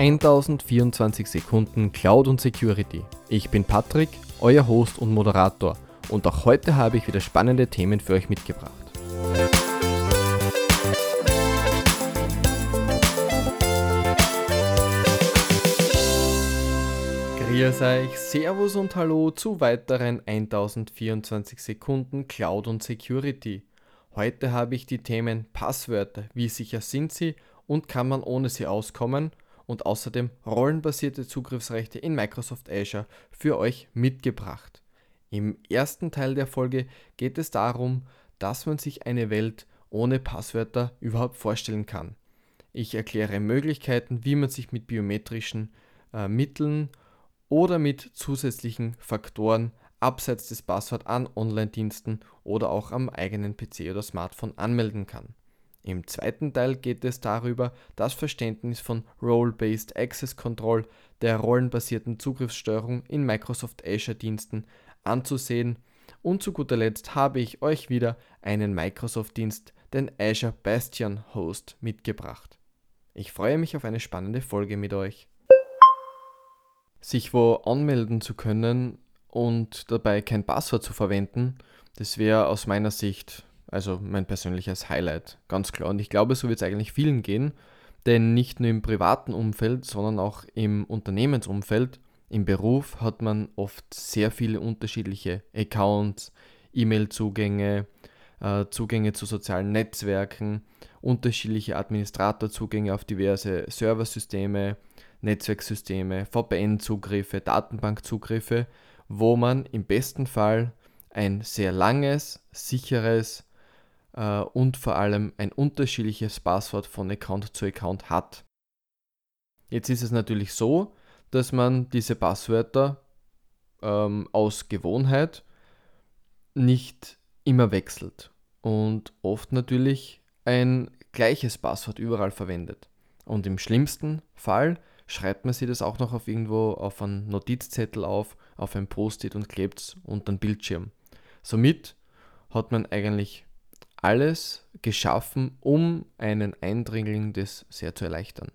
1024 Sekunden Cloud und Security. Ich bin Patrick, euer Host und Moderator und auch heute habe ich wieder spannende Themen für euch mitgebracht. Grüß euch, Servus und Hallo zu weiteren 1024 Sekunden Cloud und Security. Heute habe ich die Themen Passwörter, wie sicher sind sie und kann man ohne sie auskommen und außerdem rollenbasierte Zugriffsrechte in Microsoft Azure für euch mitgebracht. Im ersten Teil der Folge geht es darum, dass man sich eine Welt ohne Passwörter überhaupt vorstellen kann. Ich erkläre Möglichkeiten, wie man sich mit biometrischen äh, Mitteln oder mit zusätzlichen Faktoren abseits des Passworts an Online-Diensten oder auch am eigenen PC oder Smartphone anmelden kann. Im zweiten Teil geht es darüber, das Verständnis von Role-Based Access Control, der rollenbasierten Zugriffssteuerung in Microsoft Azure Diensten anzusehen. Und zu guter Letzt habe ich euch wieder einen Microsoft-Dienst, den Azure Bastion Host, mitgebracht. Ich freue mich auf eine spannende Folge mit euch. Sich wo anmelden zu können und dabei kein Passwort zu verwenden, das wäre aus meiner Sicht also mein persönliches Highlight, ganz klar. Und ich glaube, so wird es eigentlich vielen gehen, denn nicht nur im privaten Umfeld, sondern auch im Unternehmensumfeld, im Beruf hat man oft sehr viele unterschiedliche Accounts, E-Mail-Zugänge, äh, Zugänge zu sozialen Netzwerken, unterschiedliche Administratorzugänge auf diverse Serversysteme, Netzwerksysteme, VPN-Zugriffe, Datenbankzugriffe, wo man im besten Fall ein sehr langes, sicheres äh, und vor allem ein unterschiedliches Passwort von Account zu Account hat. Jetzt ist es natürlich so, dass man diese Passwörter ähm, aus Gewohnheit nicht immer wechselt und oft natürlich ein gleiches Passwort überall verwendet. Und im schlimmsten Fall schreibt man sich das auch noch auf irgendwo auf einen Notizzettel auf, auf ein Post-it und klebt es unter den Bildschirm. Somit hat man eigentlich alles geschaffen, um einen Eindringling das sehr zu erleichtern.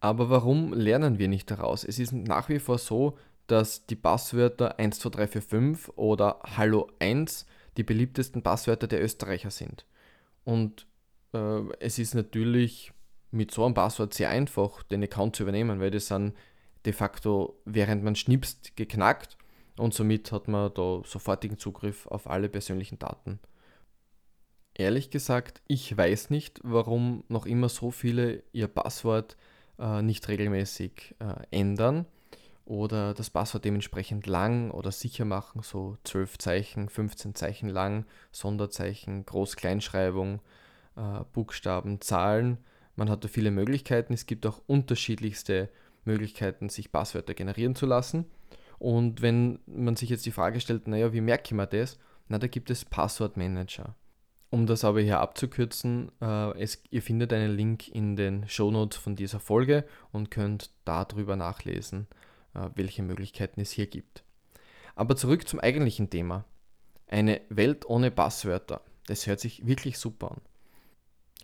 Aber warum lernen wir nicht daraus? Es ist nach wie vor so, dass die Passwörter 12345 oder Hallo 1 die beliebtesten Passwörter der Österreicher sind. Und äh, es ist natürlich mit so einem Passwort sehr einfach, den Account zu übernehmen, weil das sind de facto, während man schnipst, geknackt und somit hat man da sofortigen Zugriff auf alle persönlichen Daten. Ehrlich gesagt, ich weiß nicht, warum noch immer so viele ihr Passwort äh, nicht regelmäßig äh, ändern oder das Passwort dementsprechend lang oder sicher machen, so 12 Zeichen, 15 Zeichen lang, Sonderzeichen, Groß-Kleinschreibung, äh, Buchstaben, Zahlen. Man hat da viele Möglichkeiten. Es gibt auch unterschiedlichste Möglichkeiten, sich Passwörter generieren zu lassen. Und wenn man sich jetzt die Frage stellt, naja, wie merke ich mir das? Na, da gibt es Passwortmanager. Um das aber hier abzukürzen, äh, es, ihr findet einen Link in den Shownotes von dieser Folge und könnt darüber nachlesen, äh, welche Möglichkeiten es hier gibt. Aber zurück zum eigentlichen Thema. Eine Welt ohne Passwörter. Das hört sich wirklich super an.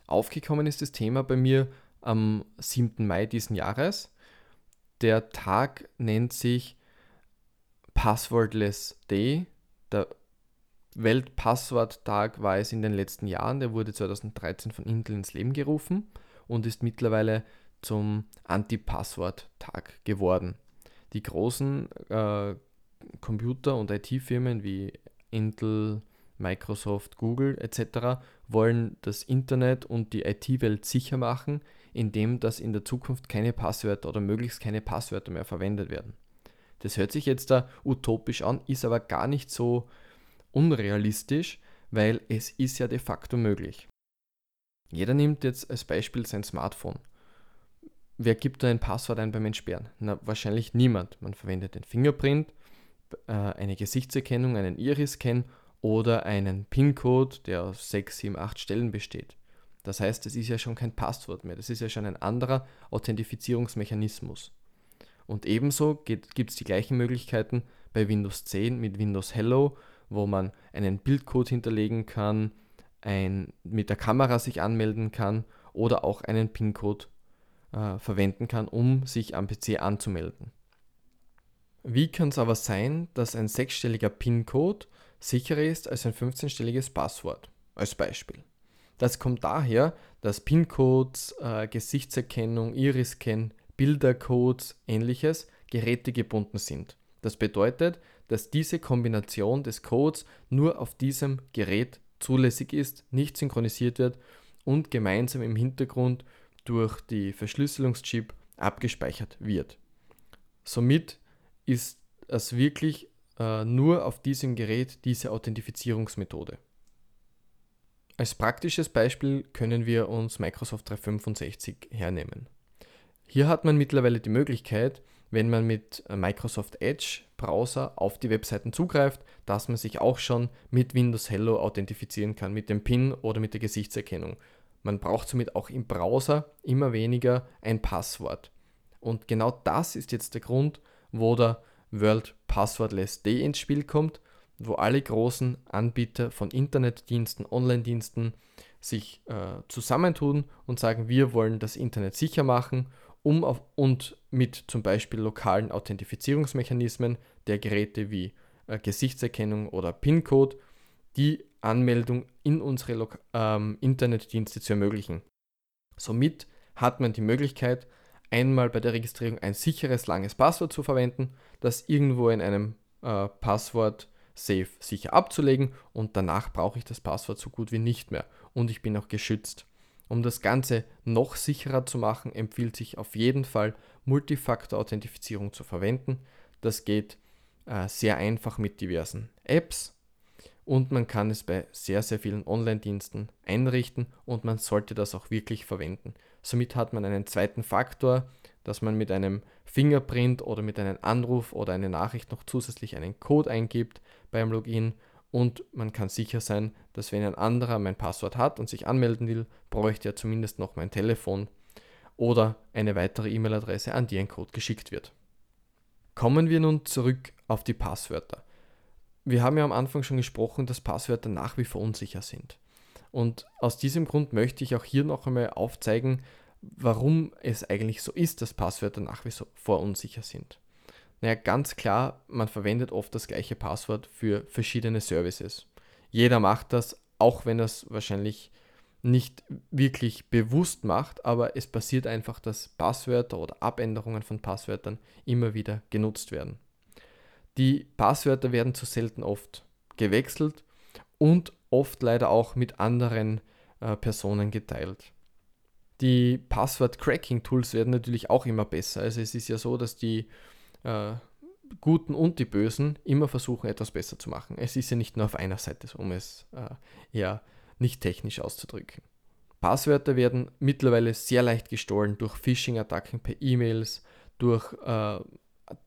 Aufgekommen ist das Thema bei mir am 7. Mai diesen Jahres. Der Tag nennt sich Passwordless Day. Der Weltpassworttag war es in den letzten Jahren. Der wurde 2013 von Intel ins Leben gerufen und ist mittlerweile zum Anti-Passwort-Tag geworden. Die großen äh, Computer- und IT-Firmen wie Intel, Microsoft, Google etc. wollen das Internet und die IT-Welt sicher machen, indem dass in der Zukunft keine Passwörter oder möglichst keine Passwörter mehr verwendet werden. Das hört sich jetzt da utopisch an, ist aber gar nicht so unrealistisch, weil es ist ja de facto möglich. Jeder nimmt jetzt als Beispiel sein Smartphone. Wer gibt da ein Passwort ein beim Entsperren? Na, wahrscheinlich niemand. Man verwendet den Fingerprint, äh, eine Gesichtserkennung, einen Iris-Scan oder einen PIN-Code, der aus 6, 7, 8 Stellen besteht. Das heißt, es ist ja schon kein Passwort mehr, das ist ja schon ein anderer Authentifizierungsmechanismus. Und ebenso gibt es die gleichen Möglichkeiten bei Windows 10 mit Windows Hello wo man einen Bildcode hinterlegen kann, ein, mit der Kamera sich anmelden kann oder auch einen PIN-Code äh, verwenden kann, um sich am PC anzumelden. Wie kann es aber sein, dass ein sechsstelliger PIN-Code sicherer ist als ein 15-stelliges Passwort? Als Beispiel. Das kommt daher, dass PIN-Codes, äh, Gesichtserkennung, Iris-Scan, Bildercodes, ähnliches gerätegebunden sind. Das bedeutet, dass diese Kombination des Codes nur auf diesem Gerät zulässig ist, nicht synchronisiert wird und gemeinsam im Hintergrund durch die Verschlüsselungschip abgespeichert wird. Somit ist es wirklich äh, nur auf diesem Gerät diese Authentifizierungsmethode. Als praktisches Beispiel können wir uns Microsoft 365 hernehmen. Hier hat man mittlerweile die Möglichkeit, wenn man mit Microsoft Edge Browser auf die Webseiten zugreift, dass man sich auch schon mit Windows Hello authentifizieren kann, mit dem PIN oder mit der Gesichtserkennung. Man braucht somit auch im Browser immer weniger ein Passwort. Und genau das ist jetzt der Grund, wo der World Passwordless Day ins Spiel kommt, wo alle großen Anbieter von Internetdiensten, Online-Diensten sich äh, zusammentun und sagen, wir wollen das Internet sicher machen um auf, und mit zum Beispiel lokalen Authentifizierungsmechanismen der Geräte wie äh, Gesichtserkennung oder PIN-Code die Anmeldung in unsere Lo ähm, Internetdienste zu ermöglichen. Somit hat man die Möglichkeit, einmal bei der Registrierung ein sicheres langes Passwort zu verwenden, das irgendwo in einem äh, Passwort Safe sicher abzulegen und danach brauche ich das Passwort so gut wie nicht mehr und ich bin auch geschützt. Um das Ganze noch sicherer zu machen, empfiehlt sich auf jeden Fall Multifaktor-Authentifizierung zu verwenden. Das geht äh, sehr einfach mit diversen Apps und man kann es bei sehr, sehr vielen Online-Diensten einrichten und man sollte das auch wirklich verwenden. Somit hat man einen zweiten Faktor, dass man mit einem Fingerprint oder mit einem Anruf oder einer Nachricht noch zusätzlich einen Code eingibt beim Login und man kann sicher sein, dass wenn ein anderer mein Passwort hat und sich anmelden will, bräuchte er zumindest noch mein Telefon oder eine weitere E-Mail-Adresse, an die ein Code geschickt wird. Kommen wir nun zurück auf die Passwörter. Wir haben ja am Anfang schon gesprochen, dass Passwörter nach wie vor unsicher sind. Und aus diesem Grund möchte ich auch hier noch einmal aufzeigen, warum es eigentlich so ist, dass Passwörter nach wie vor unsicher sind. Naja, ganz klar, man verwendet oft das gleiche Passwort für verschiedene Services. Jeder macht das, auch wenn es wahrscheinlich nicht wirklich bewusst macht, aber es passiert einfach, dass Passwörter oder Abänderungen von Passwörtern immer wieder genutzt werden. Die Passwörter werden zu selten oft gewechselt und oft leider auch mit anderen äh, Personen geteilt. Die Passwort-Cracking-Tools werden natürlich auch immer besser. Also es ist ja so, dass die äh, Guten und die Bösen immer versuchen, etwas besser zu machen. Es ist ja nicht nur auf einer Seite, um es äh, eher nicht technisch auszudrücken. Passwörter werden mittlerweile sehr leicht gestohlen durch Phishing-Attacken per E-Mails, durch äh,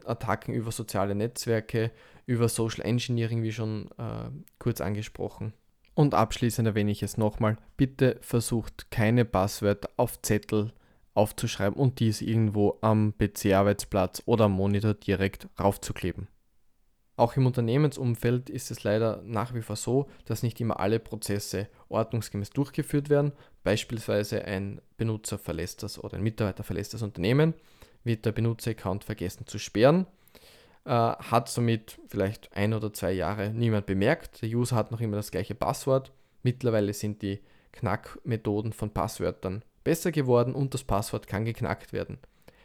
Attacken über soziale Netzwerke, über Social Engineering, wie schon äh, kurz angesprochen. Und abschließend erwähne ich es nochmal, bitte versucht keine Passwörter auf Zettel aufzuschreiben und dies irgendwo am PC-Arbeitsplatz oder am Monitor direkt raufzukleben. Auch im Unternehmensumfeld ist es leider nach wie vor so, dass nicht immer alle Prozesse ordnungsgemäß durchgeführt werden. Beispielsweise ein Benutzer verlässt das oder ein Mitarbeiter verlässt das Unternehmen, wird der Benutzeraccount vergessen zu sperren, äh, hat somit vielleicht ein oder zwei Jahre niemand bemerkt. Der User hat noch immer das gleiche Passwort. Mittlerweile sind die Knackmethoden von Passwörtern besser geworden und das Passwort kann geknackt werden.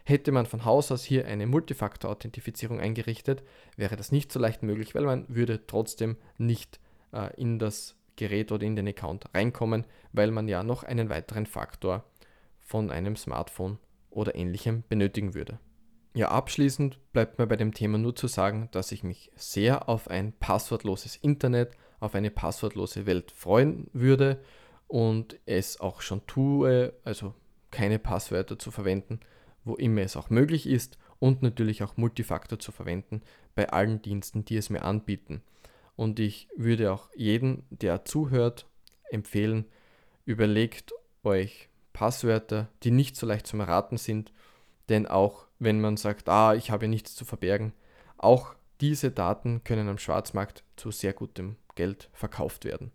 Hätte man von Haus aus hier eine Multifaktor-Authentifizierung eingerichtet, wäre das nicht so leicht möglich, weil man würde trotzdem nicht äh, in das Gerät oder in den Account reinkommen, weil man ja noch einen weiteren Faktor von einem Smartphone oder ähnlichem benötigen würde. Ja, abschließend bleibt mir bei dem Thema nur zu sagen, dass ich mich sehr auf ein passwortloses Internet, auf eine passwortlose Welt freuen würde und es auch schon tue, also keine Passwörter zu verwenden, wo immer es auch möglich ist und natürlich auch Multifaktor zu verwenden bei allen Diensten, die es mir anbieten. Und ich würde auch jeden, der zuhört, empfehlen, überlegt euch Passwörter, die nicht so leicht zum Erraten sind, denn auch wenn man sagt, ah, ich habe nichts zu verbergen, auch diese Daten können am Schwarzmarkt zu sehr gutem Geld verkauft werden.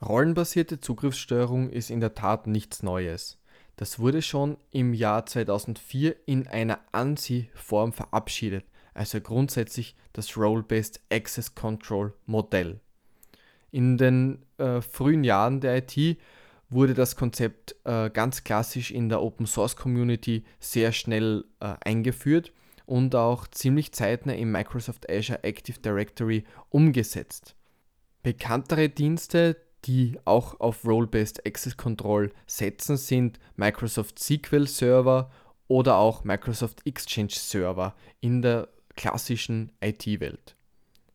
Rollenbasierte Zugriffssteuerung ist in der Tat nichts Neues. Das wurde schon im Jahr 2004 in einer ANSI-Form verabschiedet, also grundsätzlich das Role-Based Access Control Modell. In den äh, frühen Jahren der IT wurde das Konzept äh, ganz klassisch in der Open Source Community sehr schnell äh, eingeführt und auch ziemlich zeitnah im Microsoft Azure Active Directory umgesetzt. Bekanntere Dienste, die auch auf Role-Based Access Control setzen, sind Microsoft SQL Server oder auch Microsoft Exchange Server in der klassischen IT-Welt.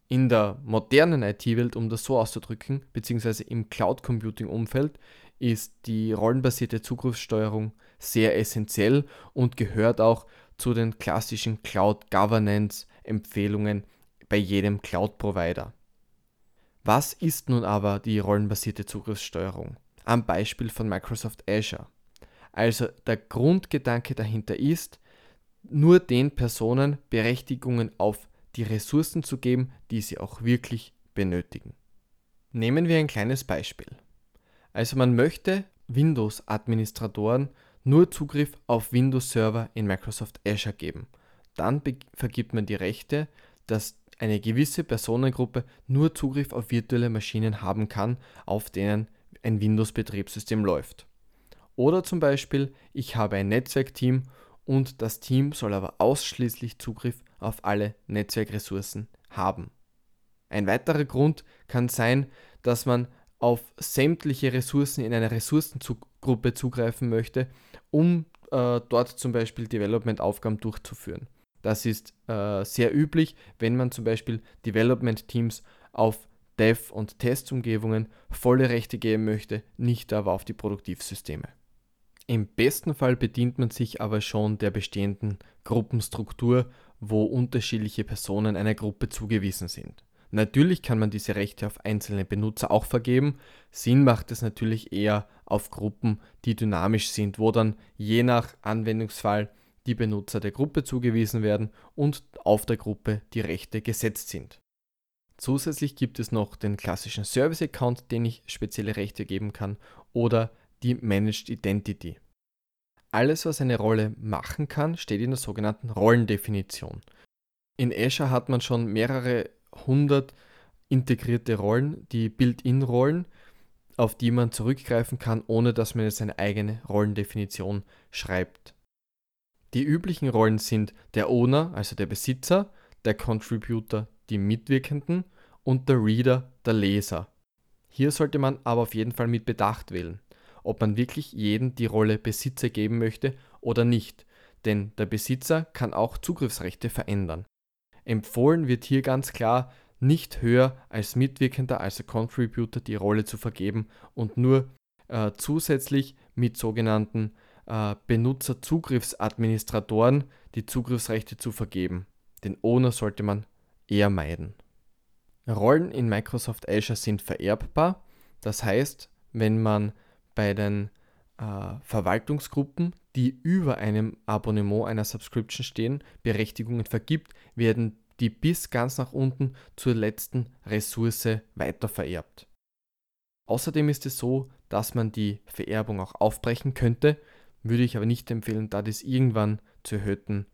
In der modernen IT-Welt, um das so auszudrücken, beziehungsweise im Cloud Computing-Umfeld, ist die rollenbasierte Zugriffssteuerung sehr essentiell und gehört auch zu den klassischen Cloud Governance Empfehlungen bei jedem Cloud-Provider. Was ist nun aber die rollenbasierte Zugriffssteuerung? Am Beispiel von Microsoft Azure. Also der Grundgedanke dahinter ist, nur den Personen Berechtigungen auf die Ressourcen zu geben, die sie auch wirklich benötigen. Nehmen wir ein kleines Beispiel. Also man möchte Windows-Administratoren nur Zugriff auf Windows-Server in Microsoft Azure geben. Dann vergibt man die Rechte, dass eine gewisse Personengruppe nur Zugriff auf virtuelle Maschinen haben kann, auf denen ein Windows-Betriebssystem läuft. Oder zum Beispiel, ich habe ein Netzwerkteam und das Team soll aber ausschließlich Zugriff auf alle Netzwerkressourcen haben. Ein weiterer Grund kann sein, dass man auf sämtliche Ressourcen in einer Ressourcengruppe zugreifen möchte, um äh, dort zum Beispiel Development-Aufgaben durchzuführen. Das ist äh, sehr üblich, wenn man zum Beispiel Development-Teams auf Dev- und Testumgebungen volle Rechte geben möchte, nicht aber auf die Produktivsysteme. Im besten Fall bedient man sich aber schon der bestehenden Gruppenstruktur, wo unterschiedliche Personen einer Gruppe zugewiesen sind. Natürlich kann man diese Rechte auf einzelne Benutzer auch vergeben. Sinn macht es natürlich eher auf Gruppen, die dynamisch sind, wo dann je nach Anwendungsfall die Benutzer der Gruppe zugewiesen werden und auf der Gruppe die Rechte gesetzt sind. Zusätzlich gibt es noch den klassischen Service Account, den ich spezielle Rechte geben kann, oder die Managed Identity. Alles, was eine Rolle machen kann, steht in der sogenannten Rollendefinition. In Azure hat man schon mehrere 100 integrierte Rollen, die Built-in-Rollen, auf die man zurückgreifen kann, ohne dass man jetzt eine eigene Rollendefinition schreibt. Die üblichen Rollen sind der Owner, also der Besitzer, der Contributor, die Mitwirkenden und der Reader, der Leser. Hier sollte man aber auf jeden Fall mit Bedacht wählen, ob man wirklich jedem die Rolle Besitzer geben möchte oder nicht, denn der Besitzer kann auch Zugriffsrechte verändern. Empfohlen wird hier ganz klar, nicht höher als Mitwirkender, also Contributor, die Rolle zu vergeben und nur äh, zusätzlich mit sogenannten äh, Benutzerzugriffsadministratoren die Zugriffsrechte zu vergeben. Den Owner sollte man eher meiden. Rollen in Microsoft Azure sind vererbbar. Das heißt, wenn man bei den äh, Verwaltungsgruppen, die über einem Abonnement einer Subscription stehen, Berechtigungen vergibt, werden die bis ganz nach unten zur letzten Ressource weiter vererbt. Außerdem ist es so, dass man die Vererbung auch aufbrechen könnte, würde ich aber nicht empfehlen, da das irgendwann zu erhöhten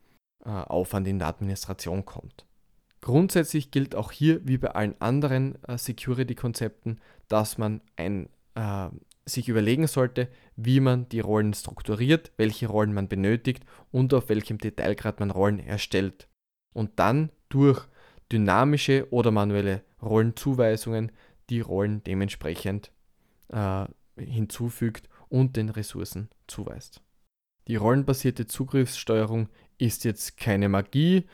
äh, Aufwand in der Administration kommt. Grundsätzlich gilt auch hier, wie bei allen anderen äh, Security-Konzepten, dass man ein äh, sich überlegen sollte, wie man die Rollen strukturiert, welche Rollen man benötigt und auf welchem Detailgrad man Rollen erstellt. Und dann durch dynamische oder manuelle Rollenzuweisungen die Rollen dementsprechend äh, hinzufügt und den Ressourcen zuweist. Die rollenbasierte Zugriffssteuerung ist jetzt keine Magie,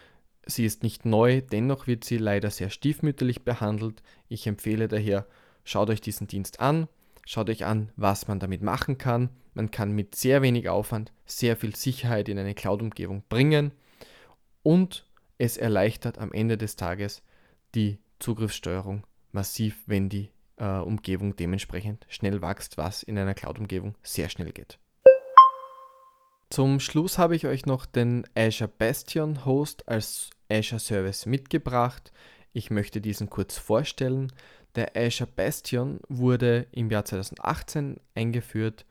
sie ist nicht neu, dennoch wird sie leider sehr stiefmütterlich behandelt. Ich empfehle daher, schaut euch diesen Dienst an, Schaut euch an, was man damit machen kann. Man kann mit sehr wenig Aufwand sehr viel Sicherheit in eine Cloud-Umgebung bringen und es erleichtert am Ende des Tages die Zugriffssteuerung massiv, wenn die äh, Umgebung dementsprechend schnell wächst, was in einer Cloud-Umgebung sehr schnell geht. Zum Schluss habe ich euch noch den Azure Bastion Host als Azure Service mitgebracht. Ich möchte diesen kurz vorstellen. Der Azure Bastion wurde im Jahr 2018 eingeführt.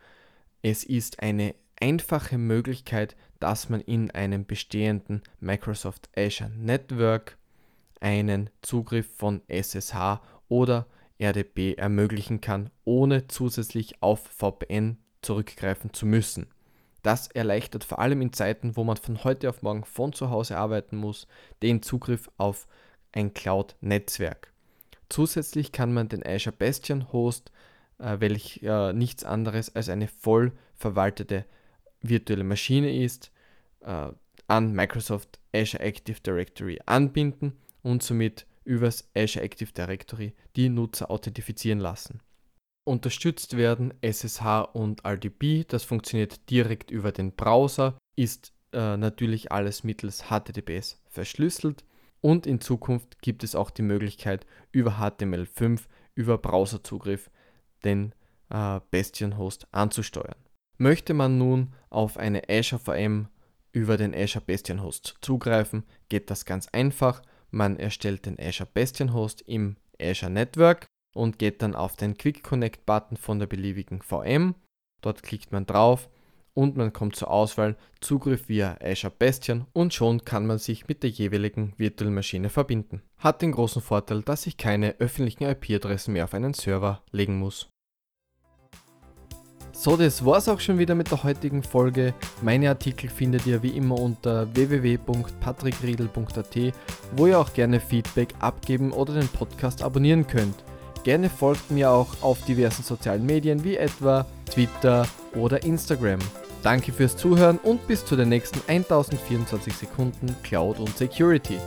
Es ist eine einfache Möglichkeit, dass man in einem bestehenden Microsoft Azure Network einen Zugriff von SSH oder RDP ermöglichen kann, ohne zusätzlich auf VPN zurückgreifen zu müssen. Das erleichtert vor allem in Zeiten, wo man von heute auf morgen von zu Hause arbeiten muss, den Zugriff auf ein Cloud-Netzwerk. Zusätzlich kann man den Azure Bastion Host, äh, welch äh, nichts anderes als eine voll verwaltete virtuelle Maschine ist, äh, an Microsoft Azure Active Directory anbinden und somit übers Azure Active Directory die Nutzer authentifizieren lassen. Unterstützt werden SSH und RDP, das funktioniert direkt über den Browser, ist äh, natürlich alles mittels HTTPS verschlüsselt und in Zukunft gibt es auch die Möglichkeit über HTML5 über Browserzugriff den äh, Bastion Host anzusteuern. Möchte man nun auf eine Azure VM über den Azure Bastion Host zugreifen, geht das ganz einfach. Man erstellt den Azure Bastion Host im Azure Network und geht dann auf den Quick Connect Button von der beliebigen VM. Dort klickt man drauf und man kommt zur Auswahl Zugriff via Azure Bastion und schon kann man sich mit der jeweiligen virtuellen Maschine verbinden. Hat den großen Vorteil, dass ich keine öffentlichen IP-Adressen mehr auf einen Server legen muss. So, das war's auch schon wieder mit der heutigen Folge. Meine Artikel findet ihr wie immer unter www.patrickriedel.at, wo ihr auch gerne Feedback abgeben oder den Podcast abonnieren könnt. Gerne folgt mir auch auf diversen sozialen Medien wie etwa Twitter oder Instagram. Danke fürs Zuhören und bis zu den nächsten 1024 Sekunden Cloud und Security.